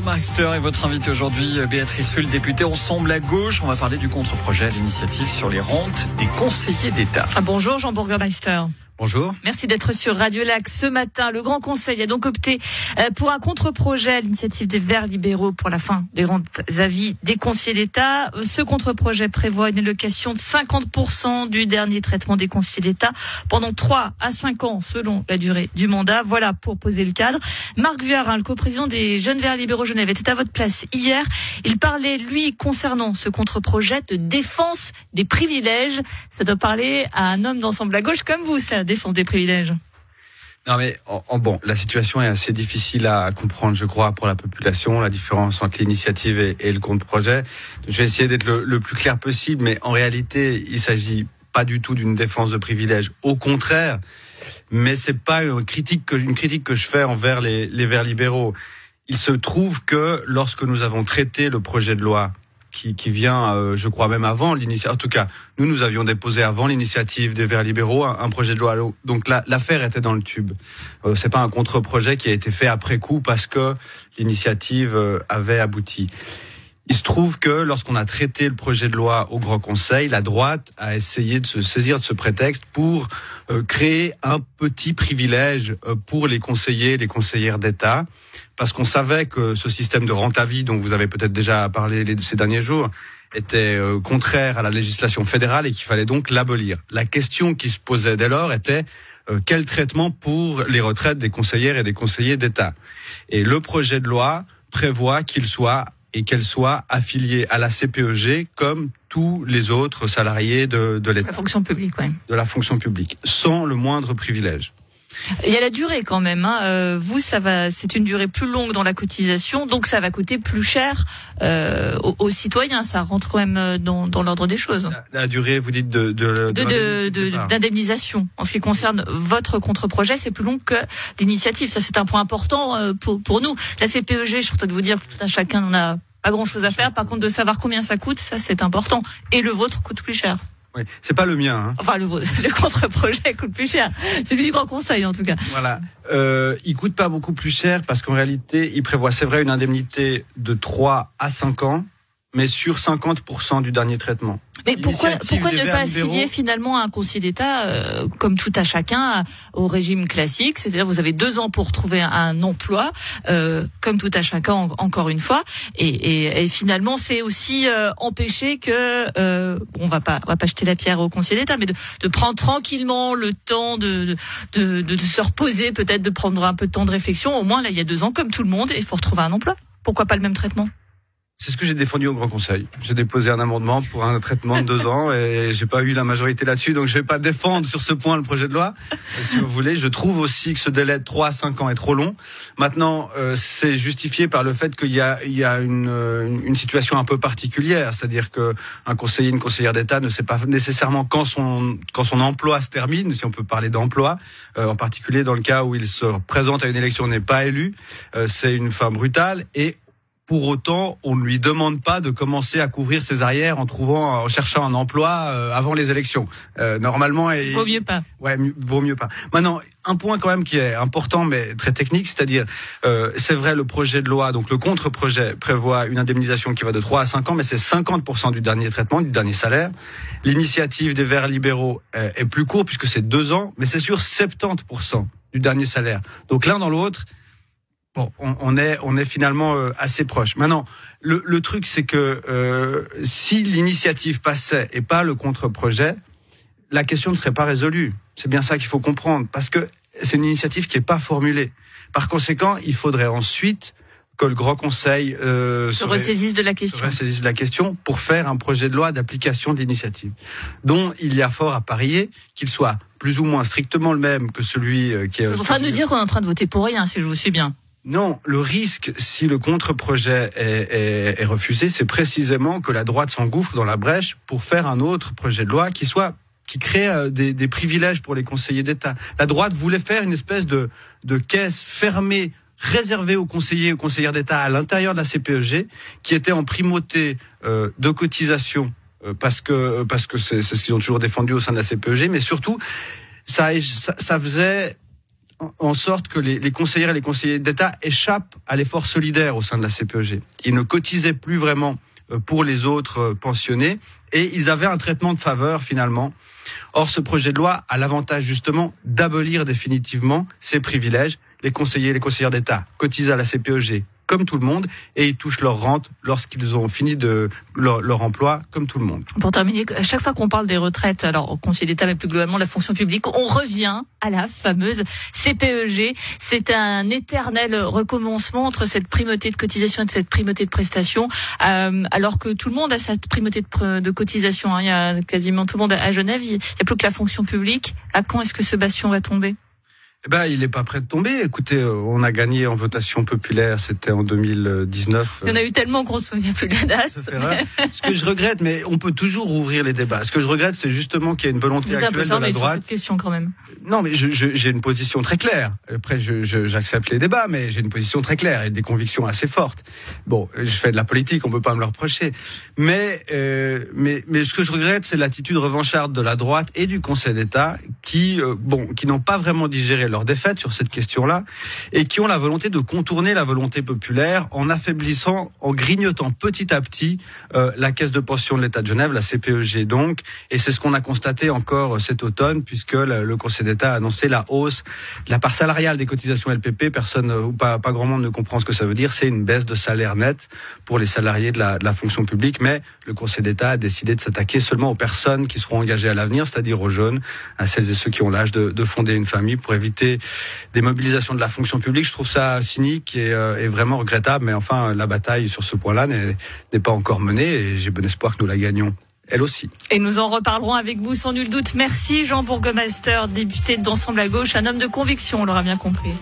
Burgermeister est votre invité aujourd'hui, Béatrice Rull, députée Ensemble à gauche. On va parler du contre-projet à l'initiative sur les rentes des conseillers d'État. Ah, bonjour Jean Burgermeister. Bonjour. Merci d'être sur Radio Lac ce matin. Le Grand Conseil a donc opté euh, pour un contre-projet à l'initiative des Verts libéraux pour la fin des rentes avis des conseillers d'État. Euh, ce contre-projet prévoit une allocation de 50% du dernier traitement des conseillers d'État pendant 3 à 5 ans selon la durée du mandat. Voilà pour poser le cadre. Marc Vuarin, le co-président des Jeunes Verts libéraux Genève, était à votre place hier. Il parlait, lui, concernant ce contre-projet de défense des privilèges. Ça doit parler à un homme d'ensemble à gauche comme vous, ça défense des privilèges non mais bon, la situation est assez difficile à comprendre, je crois, pour la population, la différence entre l'initiative et, le compte-projet. Je vais essayer d'être le, plus clair possible, mais en réalité, il s'agit pas du tout d'une défense de privilèges. Au contraire, mais c'est pas une critique que une critique que je fais envers les, les Verts libéraux. Il se trouve que lorsque nous avons traité le projet de loi qui, qui vient, euh, je crois même avant l'initiative. En tout cas, nous, nous avions déposé avant l'initiative des Verts libéraux un, projet de loi. Donc l'affaire était dans le tube. Euh, c'est pas un contre-projet qui a été fait après coup parce que l'initiative euh, avait abouti. Il se trouve que lorsqu'on a traité le projet de loi au Grand Conseil, la droite a essayé de se saisir de ce prétexte pour euh, créer un petit privilège pour les conseillers, les conseillères d'État parce qu'on savait que ce système de rente à vie dont vous avez peut-être déjà parlé ces derniers jours était euh, contraire à la législation fédérale et qu'il fallait donc l'abolir. La question qui se posait dès lors était euh, quel traitement pour les retraites des conseillères et des conseillers d'État? Et le projet de loi prévoit qu'il soit et qu'elle soit affiliée à la CPEG comme tous les autres salariés de, de l'État. La fonction publique, oui. De la fonction publique, sans le moindre privilège. Il y a la durée quand même. Hein. Euh, vous, ça va, c'est une durée plus longue dans la cotisation, donc ça va coûter plus cher euh, aux, citoyens. Ça rentre quand même euh, dans, dans l'ordre des choses. La, durée, vous dites de d'indemnisation. en ce qui concerne votre contre-projet, c'est plus long que l'initiative. Ça, c'est un point important pour pour nous. La CPEG, je suis de vous dire, tout à chacun n'a pas grand chose à faire. Par contre, de savoir combien ça coûte, ça c'est important. Et le vôtre coûte plus cher. Oui, c'est pas le mien. Hein. Enfin, le, le contre-projet coûte plus cher. Celui du Grand Conseil, en tout cas. Voilà. Euh, il coûte pas beaucoup plus cher parce qu'en réalité, il prévoit, c'est vrai, une indemnité de 3 à 5 ans mais sur 50% du dernier traitement. Mais pourquoi, pourquoi ne pas affilier finalement un conseiller d'État, euh, comme tout à chacun, au régime classique? C'est-à-dire vous avez deux ans pour trouver un, emploi, euh, comme tout à chacun, encore une fois. Et, et, et finalement, c'est aussi euh, empêcher que, euh, on va pas, on va pas jeter la pierre au conseiller d'État, mais de, de, prendre tranquillement le temps de, de, de, de se reposer, peut-être de prendre un peu de temps de réflexion. Au moins, là, il y a deux ans, comme tout le monde, il faut retrouver un emploi. Pourquoi pas le même traitement? C'est ce que j'ai défendu au Grand Conseil. J'ai déposé un amendement pour un traitement de deux ans et j'ai pas eu la majorité là-dessus, donc je vais pas défendre sur ce point le projet de loi. Si vous voulez, je trouve aussi que ce délai de 3 à 5 ans est trop long. Maintenant, euh, c'est justifié par le fait qu'il y a, il y a une, une, situation un peu particulière, c'est-à-dire que un conseiller, une conseillère d'État ne sait pas nécessairement quand son quand son emploi se termine, si on peut parler d'emploi, euh, en particulier dans le cas où il se présente à une élection n'est pas élu. Euh, c'est une fin brutale et pour autant, on ne lui demande pas de commencer à couvrir ses arrières en trouvant, en cherchant un emploi euh, avant les élections. Euh, normalement, il vaut mieux pas. Ouais, vaut mieux pas. Maintenant, un point quand même qui est important mais très technique, c'est-à-dire, euh, c'est vrai, le projet de loi, donc le contre-projet prévoit une indemnisation qui va de 3 à 5 ans, mais c'est 50% du dernier traitement, du dernier salaire. L'initiative des Verts libéraux est, plus courte puisque c'est 2 ans, mais c'est sur 70% du dernier salaire. Donc l'un dans l'autre, Bon, on, est on est finalement euh, assez proche. Maintenant, le, le truc c'est que euh, si l'initiative passait et pas le contre-projet, la question ne serait pas résolue. C'est bien ça qu'il faut comprendre, parce que c'est une initiative qui n'est pas formulée. Par conséquent, il faudrait ensuite que le Grand Conseil euh, se ressaisisse de la question. de la question pour faire un projet de loi d'application de l'initiative, dont il y a fort à parier qu'il soit plus ou moins strictement le même que celui euh, qui est. Vous en train de dire qu'on est en train de voter pour rien, si je vous suis bien. Non, le risque, si le contre-projet est, refusé, c'est précisément que la droite s'engouffre dans la brèche pour faire un autre projet de loi qui soit qui crée euh, des, privilèges pour les conseillers d'État. La droite voulait faire une espèce de, de caisse fermée réservée aux conseillers et aux conseillères d'État à l'intérieur de la CPEG, qui était en primauté euh, de cotisation euh, parce que parce que c'est ce qu'ils ont toujours défendu au sein de la CPEG, mais surtout ça, ça faisait en sorte que les, les conseillères et les conseillers d'État échappent à l'effort solidaire au sein de la CPEG. Ils ne cotisaient plus vraiment euh, pour les autres euh, pensionnés et ils avaient un traitement de faveur finalement. Or, ce projet de loi a l'avantage justement d'abolir définitivement ces privilèges. Les conseillers et les conseillères d'État cotisent à la CPEG comme tout le monde et ils touchent leur rente lorsqu'ils ont fini de leur, leur, emploi comme tout le monde. Pour terminer, à chaque fois qu'on parle des retraites, alors au Conseil d'État mais plus globalement la fonction publique, on revient à la fameuse CPEG. C'est un éternel recommencement entre cette primauté de cotisation et cette primauté de prestation, euh, alors que tout le monde a cette primauté de, de cotisation. Hein. Il y a quasiment tout le monde à Genève. Il n'y a plus que la fonction publique. À quand est-ce que ce bastion va tomber? Ben, il n'est pas prêt de tomber. Écoutez, euh, on a gagné en votation populaire, c'était en 2019. Il y en a eu tellement qu'on se souvient plus de la date. Ce que je regrette, mais on peut toujours ouvrir les débats. Ce que je regrette, c'est justement qu'il y a une volonté actuelle de la droite. Cette question quand même. Non, mais j'ai une position très claire. Après, j'accepte les débats, mais j'ai une position très claire et des convictions assez fortes. Bon, je fais de la politique, on peut pas me le reprocher. Mais, euh, mais, mais ce que je regrette, c'est l'attitude revancharde de la droite et du Conseil d'État, qui, euh, bon, qui n'ont pas vraiment digéré leur défaite sur cette question-là et qui ont la volonté de contourner la volonté populaire en affaiblissant, en grignotant petit à petit euh, la caisse de pension de l'État de Genève, la CPEG donc. Et c'est ce qu'on a constaté encore euh, cet automne puisque le, Conseil d'État a annoncé la hausse de la part salariale des cotisations LPP. Personne euh, ou pas, pas grand monde ne comprend ce que ça veut dire. C'est une baisse de salaire net pour les salariés de la, fonction publique. Mais le Conseil d'État a décidé de s'attaquer seulement aux personnes qui seront engagées à l'avenir, c'est-à-dire aux jeunes, à celles et ceux qui ont l'âge de fonder une famille pour éviter des mobilisations de la fonction publique. Je trouve ça cynique et, euh, vraiment regrettable, mais enfin, la bataille sur ce point-là n'est pas encore menée et j'ai bon espoir que nous la gagnons elle aussi. Et nous en reparlerons avec vous sans nul doute. Merci Jean Bourgmeister, député d'Ensemble à gauche, un homme de conviction, on l'aura bien compris.